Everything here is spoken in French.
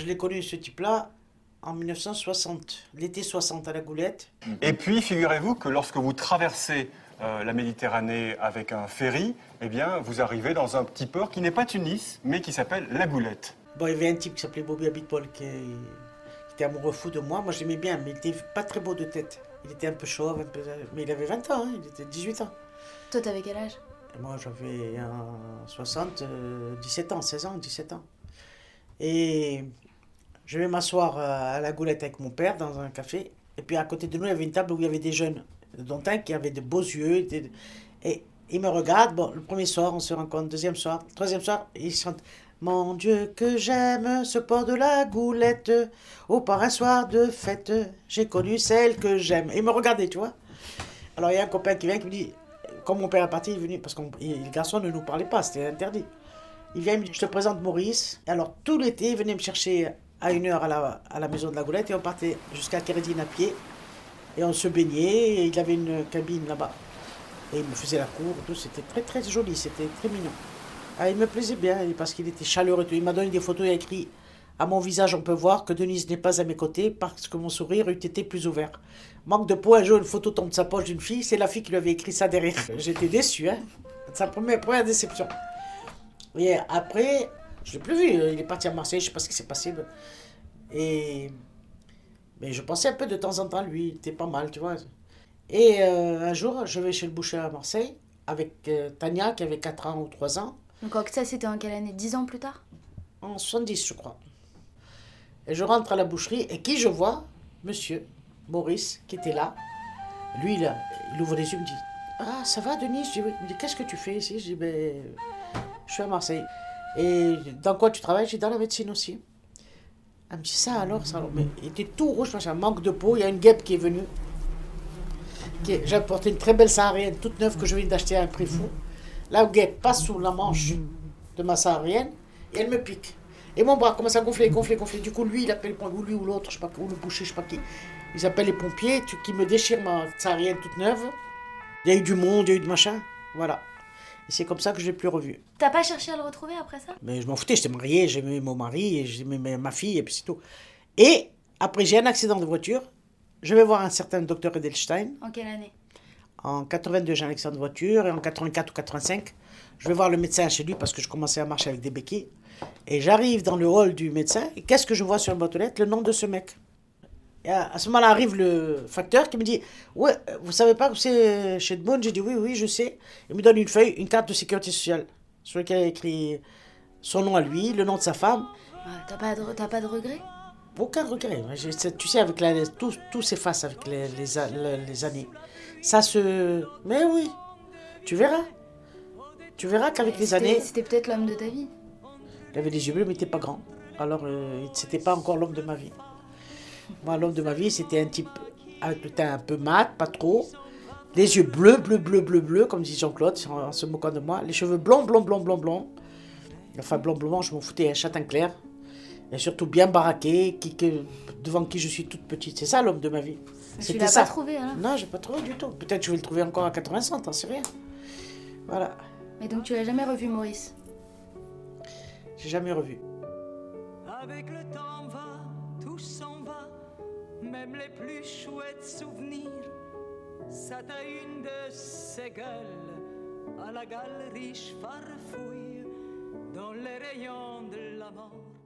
je l'ai connu ce type-là en 1960, l'été 60 à la Goulette. Et puis, figurez-vous que lorsque vous traversez euh, la Méditerranée avec un ferry, eh bien, vous arrivez dans un petit port qui n'est pas Tunis, mais qui s'appelle La Goulette. Bon, il y avait un type qui s'appelait Bobby Abitbol qui, qui était amoureux fou de moi. Moi, j'aimais bien, mais il était pas très beau de tête. Il était un peu chauve, un peu... mais il avait 20 ans, hein, il était 18 ans. Toi, t'avais quel âge? Et moi, j'avais euh, 60, euh, 17 ans, 16 ans, 17 ans. Et je vais m'asseoir euh, à la goulette avec mon père dans un café. Et puis à côté de nous, il y avait une table où il y avait des jeunes, dont un qui avait de beaux yeux. Et il me regarde. Bon, le premier soir, on se rencontre. Deuxième soir, troisième soir, il chante Mon Dieu, que j'aime ce port de la goulette. Oh, par un soir de fête, j'ai connu celle que j'aime. Et il me regardait, tu vois. Alors il y a un copain qui vient qui me dit Comme mon père est parti, il est venu, parce que les garçons ne nous parlaient pas, c'était interdit. Il vient, il me dit, je te présente Maurice. Et alors, tout l'été, il venait me chercher à une heure à la, à la maison de la Goulette et on partait jusqu'à Kérédine à pied. Et on se baignait, et il avait une cabine là-bas. Et il me faisait la cour, tout, c'était très très joli, c'était très mignon. Ah, il me plaisait bien, parce qu'il était chaleureux. et tout. Il m'a donné des photos, il a écrit À mon visage, on peut voir que Denise n'est pas à mes côtés, parce que mon sourire eût été plus ouvert. Manque de peau, un jour, une photo tombe de sa poche d'une fille, c'est la fille qui lui avait écrit ça derrière. J'étais déçu, hein. C'est sa première, première déception. Et après, je l'ai plus vu. Il est parti à Marseille, je sais pas ce qui s'est passé. Et mais je pensais un peu de temps en temps lui. Il était pas mal, tu vois. Et euh, un jour, je vais chez le boucher à Marseille avec euh, Tania qui avait 4 ans ou 3 ans, Donc, ça, c'était en quelle année? 10 ans plus tard? En 70, je crois. Et je rentre à la boucherie et qui je vois? Monsieur Maurice qui était là. Lui, là, il ouvre les yeux, il me dit Ah, ça va, Denis Je dis Oui. Il me dit Qu'est-ce que tu fais ici Je dis Ben, je suis à Marseille. Et dans quoi tu travailles? Dis Dans la médecine aussi. Elle me dit Ça alors, ça il était tout rouge, machin, manque de peau. Il y a une guêpe qui est venue. J'ai apporté une très belle saharienne, toute neuve, que je viens d'acheter à un prix fou. La guêpe passe sous la manche de ma saharienne et elle me pique. Et mon bras commence à gonfler, gonfler, gonfler. Du coup, lui, il appelle ou lui ou l'autre, je sais pas, ou le boucher, je sais pas qui. Ils appellent les pompiers qui me déchirent ma saharienne toute neuve. Il y a eu du monde, il y a eu du machin. Voilà. Et c'est comme ça que je l'ai plus revu. T'as pas cherché à le retrouver après ça? Mais je m'en foutais, j'étais marié, j'aimais mon mari, et j'aimais ma- ma fille, et puis c'est tout. Et après, j'ai un accident de voiture. Je vais voir un certain docteur Edelstein. En quelle année? En 82, j'ai un accident de voiture, et en 84 ou 85, je vais voir le médecin chez lui parce que je commençais à marcher avec des béquilles. Et j'arrive dans le hall du médecin, et qu'est-ce que je vois sur aux lettres Le nom de ce mec. Et à, ce moment-là arrive le facteur qui me dit Ouais, vous savez pas que c'est chez Edmond? J'ai dit Oui, oui, je sais. Il me donne une feuille, une carte de sécurité sociale, sur laquelle il a écrit son nom à lui, le nom de sa femme. Ouais, T'as pas, de... pas de regret Aucun regret. Tu sais, avec la, tout, tout s'efface avec les, les, années. Ça se. Mais oui, tu verras. Tu verras qu'avec les années, C'était peut-être l'homme de ta vie. il avait des yeux bleus, mais il n'était pas grand. Alors, euh, c'était pas encore l'homme de ma vie. Moi, l'homme de ma vie, c'était un type avec le teint un peu mat, pas trop. Les yeux bleus, bleus, bleus, bleus, bleus, comme dit Jean-Claude, en, se moquant de moi. Les cheveux blonds, blonds, blonds, blonds, blonds. Enfin, blond, blond, je m'en foutais, un châtain clair. Et surtout bien baraqué, qui, que- devant qui je suis toute petite. C'est ça l'homme de ma vie. Tu C'était l'as ça. pas trouvé alors Non, j'ai pas trouvé du tout. Peut-être je vais le trouver encore à 80 ans, t'en sais rien. Voilà, Et donc tu l'as jamais revu Maurice? J'ai jamais revu. Avec le temps même les plus chouettes souvenirs. Ça t'a une de ces gueules, à la galerie farfouille, dans les rayons de la mort.